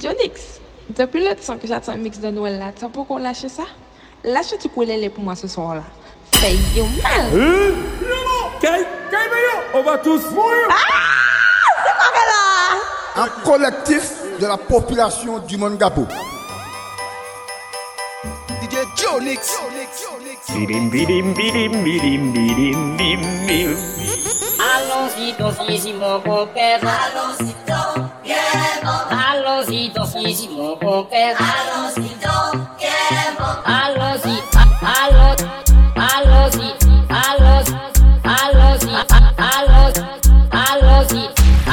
Jonix, depuis le temps que j'attends un mix de Noël là, t'as pour qu'on lâche ça Lâche tu pour les pour moi ce soir là. Fais yo mal Hein Kay, Kay, on va tous mourir Ah C'est pas là Un collectif de la population du monde Gabou. DJ Jonix Bidim, bidim, bidim, bidim, bidim, bidim, bidim. Allons-y, dans y mon bon père. Allons-y. Allons-y, dans ici mon bon père Allons-y, donc, Allons-y, allons-y, allons-y, allons-y, allons-y, allons-y, allons-y,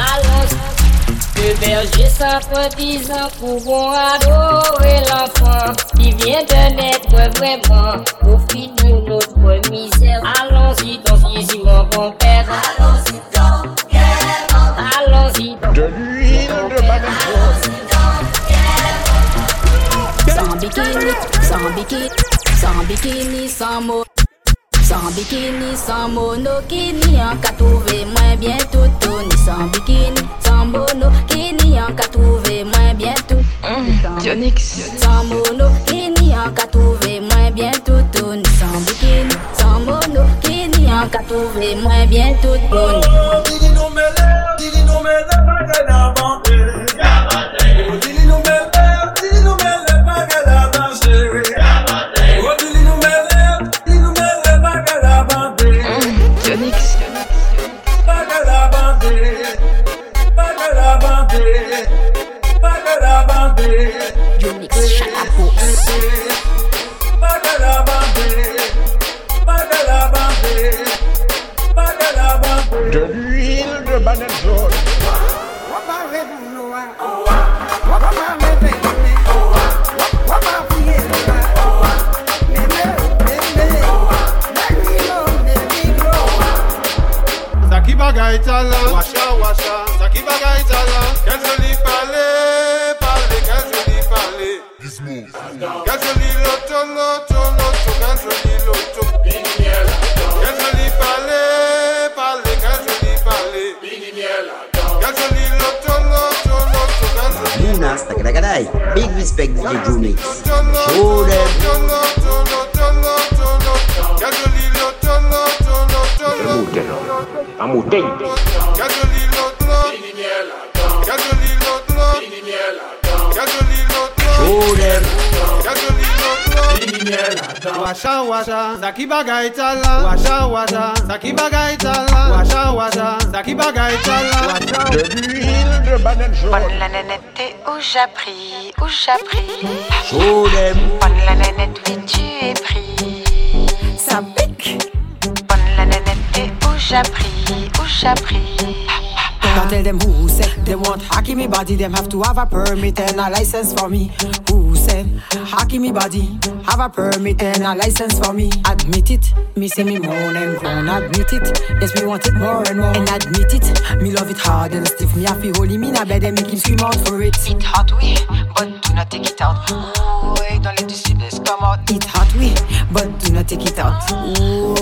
allons-y. Le berger sympathise pouvons adorer l'enfant qui vient de naître vraiment pour finir notre misère. Allons-y, dans y mon bon père. sans bikini, sans bikini, sans mot. Sans bikini, sans trouvé moins bien tout Ni sans bikini, sans monokini, en trouvé moins bien tout. Mmh, sans monokini, en qu'a trouvé moins bien tout Ni sans bikini, sans monokini, en trouvé moins bien tout respect the units. Show them. I'm Show them. Washa washa, zaki bagay tala. Washa washa, zaki bagay tala. Washa washa, zaki bagay tala. Washa. Depuis le Banane Jaune. Bonne l'année où j'appris, où j'appris. Bonne la nanette, oui, tu es pris. Ça pique. Bonne la nanette, et où j'appris, où j'appris. Now tell them who said they want hack me body, them have to have a permit and a license for me. Ooh. Hakimi me body, have a permit and a license for me. Admit it, me say me moan and groan. Admit it, yes we want it more and more. And admit it, me love it hard and stiff. Me happy, holy me na in a bed and make him swim out for it. It hot we, but do not take it out. don't let les see this come out. It hot we, but do not take it out. oh,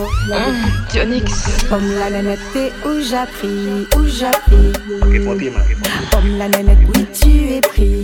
Dionix. Pomme la nanette, où j'appris, où j'appris. Comme la nanette, oui tu es pris.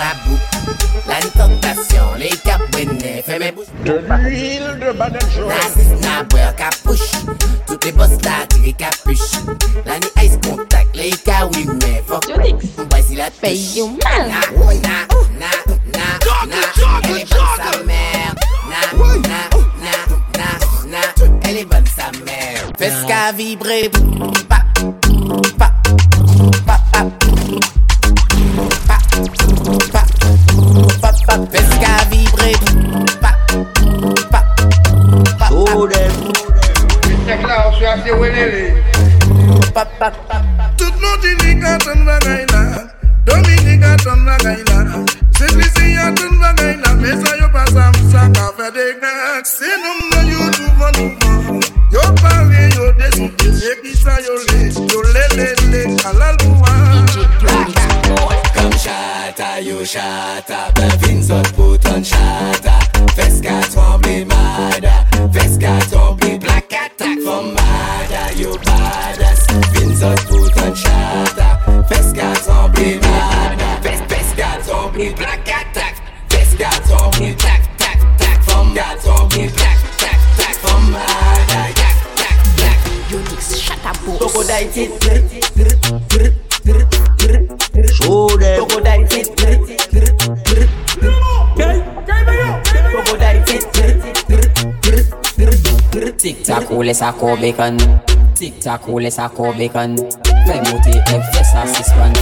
la La tentation, les cabinets, fais mes De l'huile de banane La capuche. Toutes les bosses les capuches. La ice contact, les cas mais fuck. Voici la paye. Na, na, na, na, na. Elle est bonne sa Na, na, na, Elle est bonne sa mère. Fais ce ah. vibré. sin Tik tak ou le sakou bekan Tik tak ou le sakou bekan Fèy moti e fè sa sispan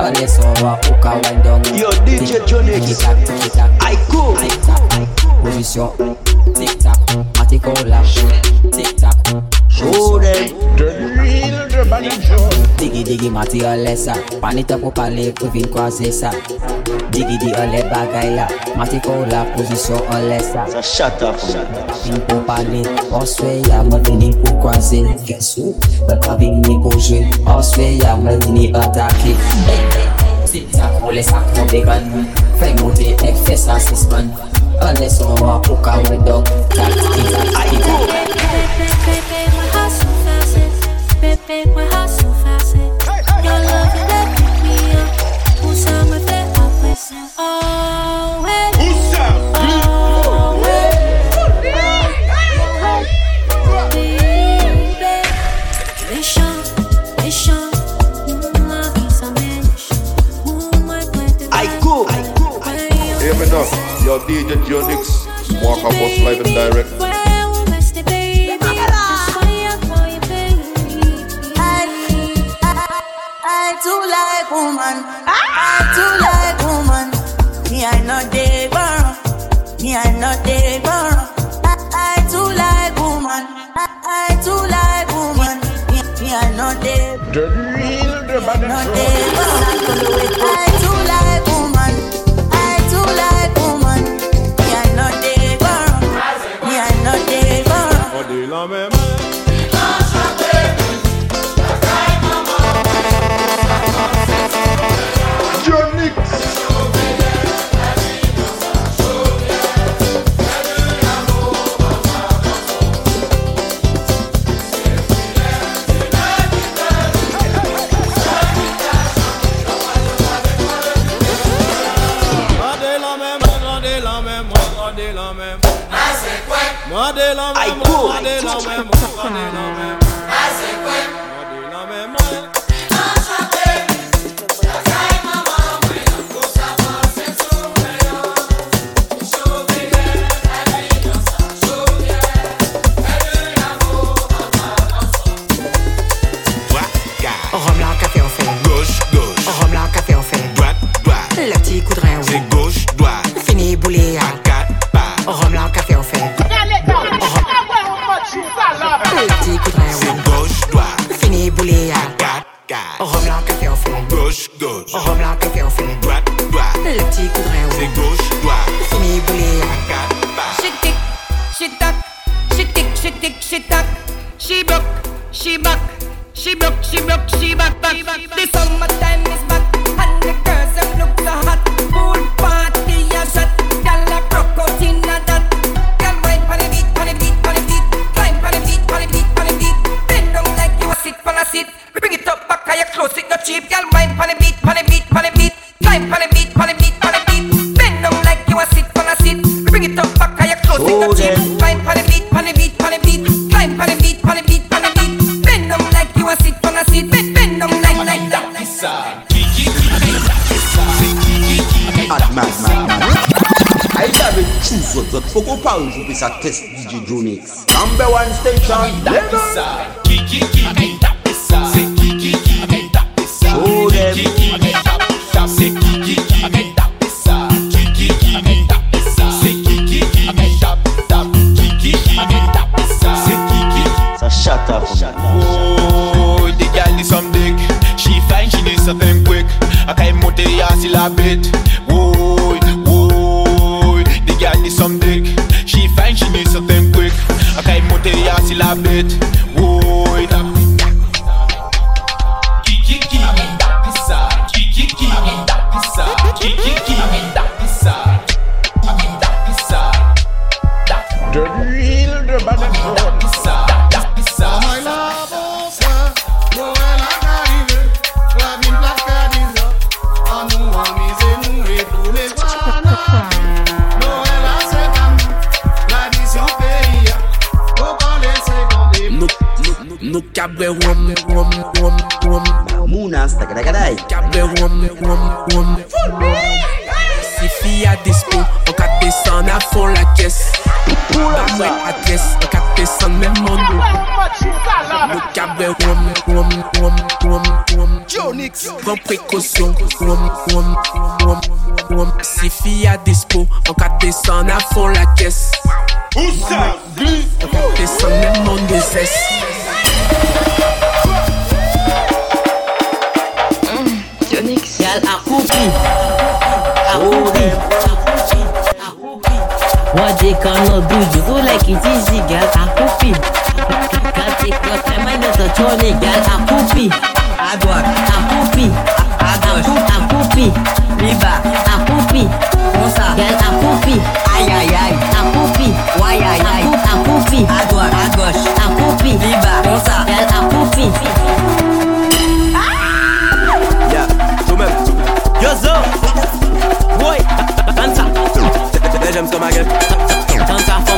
An le soba, ou ka wèn don Yo DJ John X Aiko Moujis yo Tik tak, mati kou la Tik tak, jode Digi digi mati ou le sak Panitap ou pale, pou vin kwa zè sak Digidi an le bagay la, Matiko la pozisyon an lesa Sa shata boun, mwen tak bin pou palin An swe ya mwen dini pou kwa zen, ges ou Mwen kwa bin ni pou jwen, an swe ya mwen dini atake E, se tak mwen lesak mwen degan, frek moun de ek fe sa sesman An le seman pou kamre dog, tak ti za aigou Bebe mwen hasou, bebe mwen hasou Yo, DJ Dionyx, walk up us live and direct. I too like woman. I too like woman. Me I not they borrow. Me I not they borrow. I I too like woman. I too like woman. Me I not they. The real the bad. I know It's a test DJ Dionyx. Number one station, Lagos. Cabre wom, rum, rum, rum. Mamouna, stagadagadai. Cabre wom, wom, wom, Si fi a dispo, an ka desan a fon la kes. Bamwe adres, an ka desan men mondo. Mo cabre wom, wom, wom, wom, rum. Dionyx. Pren prekosyon, wom, wom, wom, rum. Si fi a dispo, an ka desan a fon la kes. Ou sa, glis. An ka desan men mondo zes. What they cannot do, you do like it easy, girl. I am copy. Can't take your time, I just a journey, girl. I am copy. I got, I am copy. Acompi, liba, acompi, onça, gel acompi, ai ai ai, acompi, uai ai ai, acompi, agora, agora, acompi, liba, onça, gel acompi. Yeah, tout même. Yo zo, boy, dansa. Là j'aime ce que ma gueule. Dansa.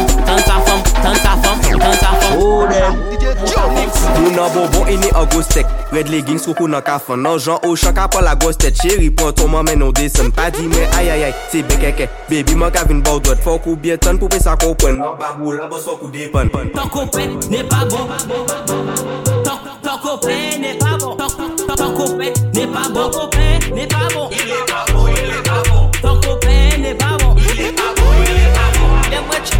Tantafan, tantafan Oh dem, did you jump it? Ou nan bobo e ne agostek Red leggings kou kou nan kafan Nan jan ou chaka pa la gostet Che ripot, ou man men ou desan Pa di men, ayayay, se bekeke Baby man kavin boudwad Fou kou bietan pou pe sa koupen Nan babou la bas fou kou depan Ton koupen ne pa bon Ton, ton koupen ne pa bon Ton, ton koupen ne pa bon Ton koupen ne pa bon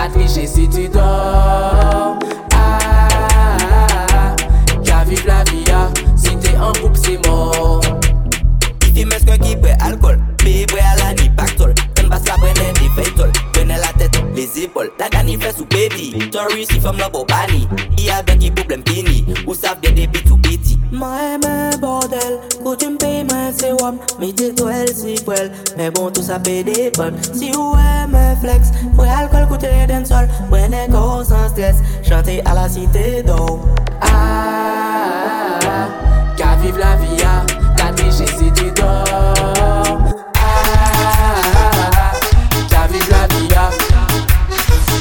A trije si tu do Aaaaaa Kaviv la vi ya Si te anpouk se mor Ife meske ki pe alkol Pe e bwe alani pak tol Ten bas la prene de fey tol Prene la tete, les ebol Ta gani fes ou bebi Victory si fem lo bo bani Si ou e flex Fwe alkol koute den sol Mwene go san stres Chante la cité do Ah, ka vive la via ah, ah, La ah. si site do Ah, ka vive la via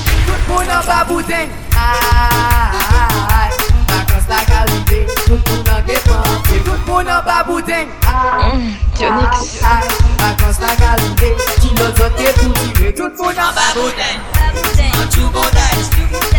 Tout moun an bouten Ah, la kalite Tout moun an gepan Tout moun an bouten Ah, cultiver, qui n'ose que cultiver, tout pour dans Baboudan, en tout bon d'âge.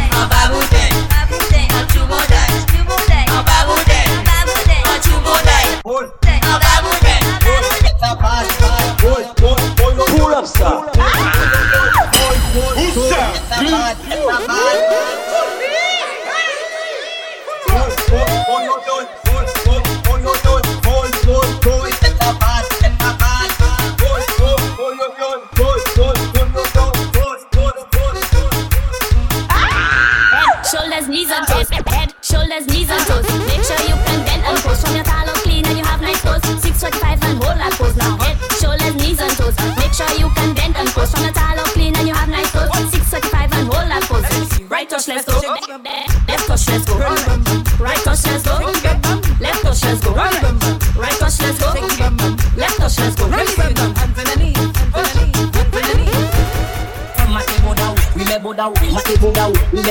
boudou, mate boudou, mime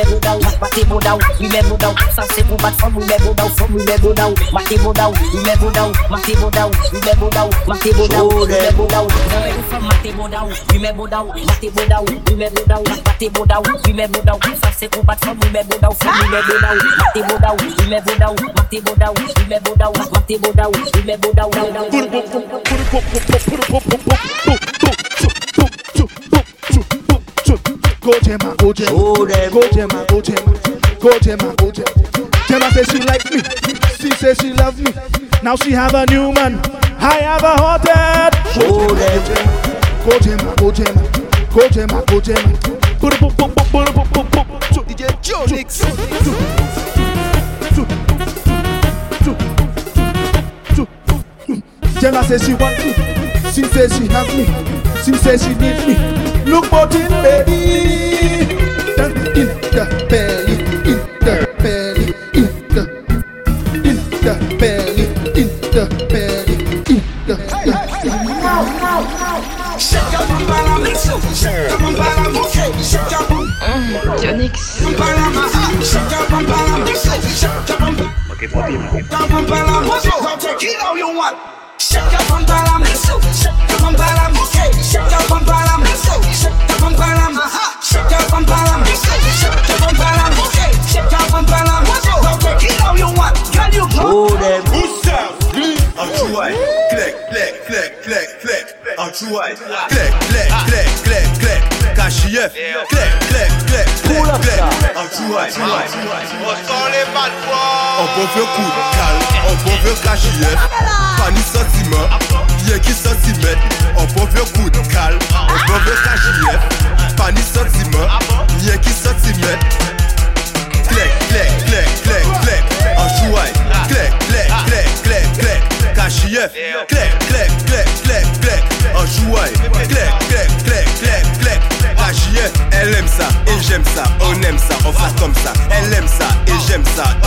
Go Gemma, go Gemma, oh, go Gemma, go Gemma, go Gemma, go Gemma. Gemma says she like me, she says she love me. Now she have a new man, I have a hot head. Show oh, them. Go Gemma, go Gemma, go Gemma, go Gemma. Boop boop boop boop boop boop boop boop. So DJ Joe Gemma says she want me, she says she have me, she says she need me. Look what it, baby. In the belly, in the belly, in the belly, in the belly, in the. Hey, hey, hey, no, no, Shake your bum, bala, up, Shake your bum, bala, Shake your bum. Mmm, up, Shake your bum, bala, mix Shake up. Shake it all you want. Shake up and bala, mix Shake your On veut faire coup calme, on veut faire pas ni sentiment ye ki sentimen Opo Elle aime ça et j'aime ça, On aime ça, on comme ça Elle aime ça, et j'aime ça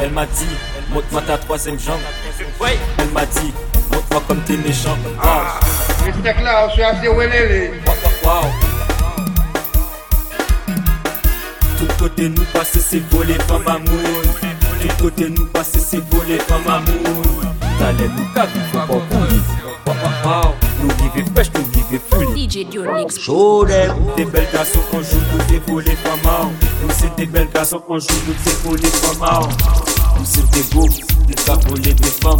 El ma di, motwa ta troazem jang. El ma di, motwa kom te me jang. Waou! Mr. Klaus, yase wene le. Waou! Tout kote nou pase se bole fam amou. Tout kote nou pase se bole fam amou. Dalè nou kade, jou pa ou pou li. Waou! nous vivons fresh, nous vivons full. DJ Dionix. Show them. Des belles garçons, qu'on joue toutes les pour les Nous c'est des belles garçons, qu'on joue toutes les pour les Nous c'est des beaux, des gars des femmes.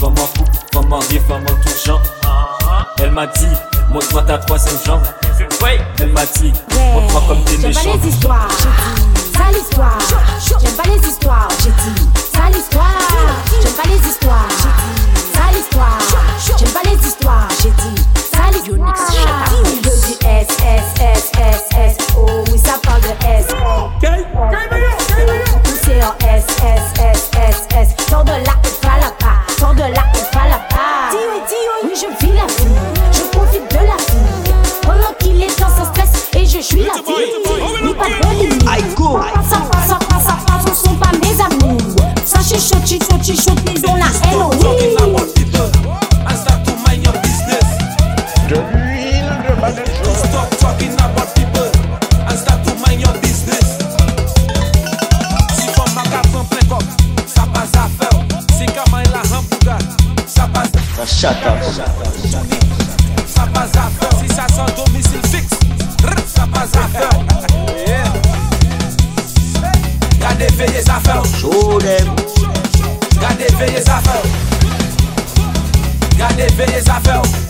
Femme en couple, femme en tout genre. touchant. Elle m'a dit, montre-moi ta troisième jambe. Elle m'a dit, montre-moi comme des méchants J'aime pas les histoires, j'ai dit, ça l'histoire. J'aime pas les histoires, j'ai dit, ça l'histoire. J'aime pas les histoires, j'ai dit histoires. J'aime pas les histoires. J'ai dit, salut. Unix, shut up. Je dis S, S, S, S, S. Oh oui, ça parle de S. Poussé en S, S, S, S, S. Tant de là, pas la pas. tant de là, il la pas. Oui, je vis la vie. Je profite de la vie. Pendant qu'il est dans son stress et je suis la vie. Oui, pas de limite. I indefensável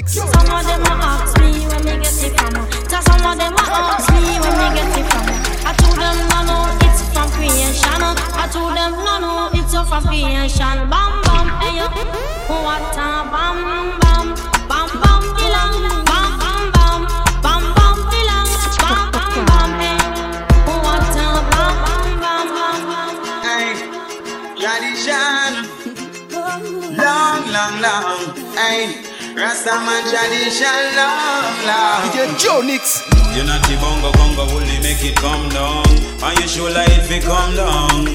lyrics. Some of them ask me where me get it from. Just some of them ask me where me get it from. I told them no, no, it's from creation. I told them no, no, it's from creation. Bam bam, hey yo, what a bam bam, bam bam, belong, bam bam bam, bam bam, belong, bam bam bam, hey. What bam bam bam bam Hey, Yadishan, long long long, hey. Rasta man tradition love, love. DJ Joe Nix. You not the bongo bongo, only make it come down. And you sure like it come down.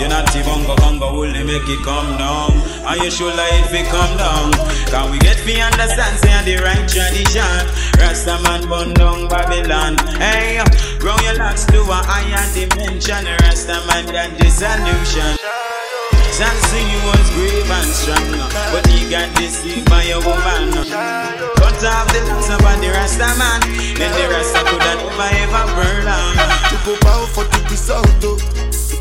You not the bongo bongo, only make it come down. And you sure like it come down. Can we get me understand say the right tradition? Rasta man down Babylon. Hey, grow your locks to a higher dimension. Rasta man that the solution. Chancing you was grave and strong uh, But you got deceived by your woman Cut uh. off the locks of the Rasta man Then the Rasta could not ever burn uh. To go peux pas au fond, tu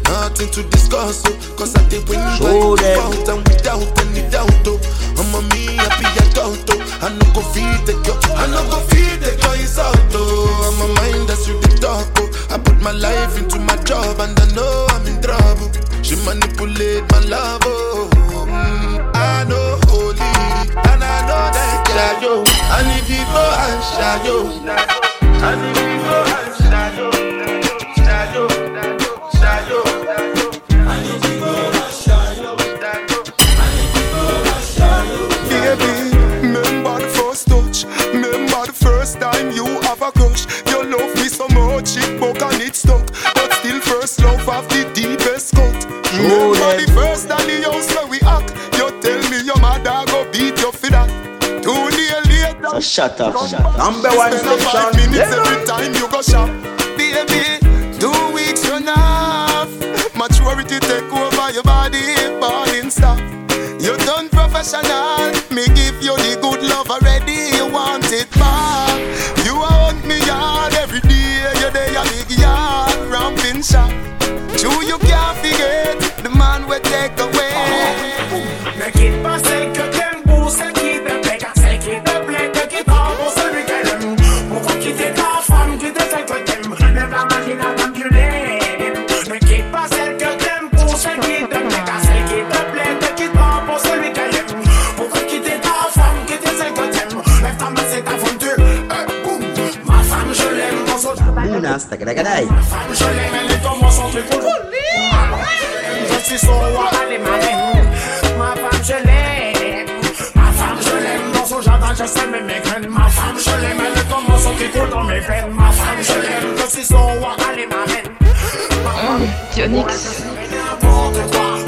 Nothing to discuss, oh, cause I did win you Show them. and without any oh. doubt, oh. I'm a me happy adult, oh. I no go feed the girl, I no go feed the girl, it's out, oh. I'm a mind that's you the talk, oh. I put my life into my job and I know I'm in trouble. She manipulate my love, oh. Mm, I know I need people and shy, yo. I need people. shut up. Shut up. Number one station. Five minutes yeah. every time you go shop. Baby, two weeks enough. Maturity take over your body, falling stuff. You are done professional. Dionix.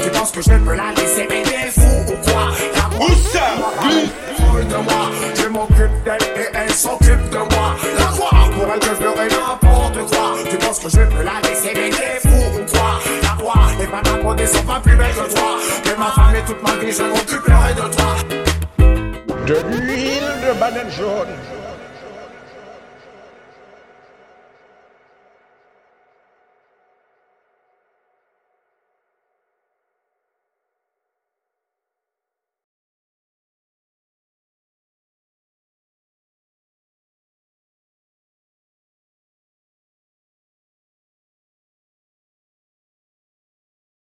Tu penses que je peux la laisser béder fou ou quoi Où ça de moi, je m'occupe d'elle et elle s'occupe de moi. La croix pour elle que je ferai n'importe quoi. Tu penses que je peux la laisser béder fou ou quoi La croix, et pas ta sont pas plus belles que toi. Que ma femme et toute ma vie, je m'occuperai de toi. De l'huile de banane jaune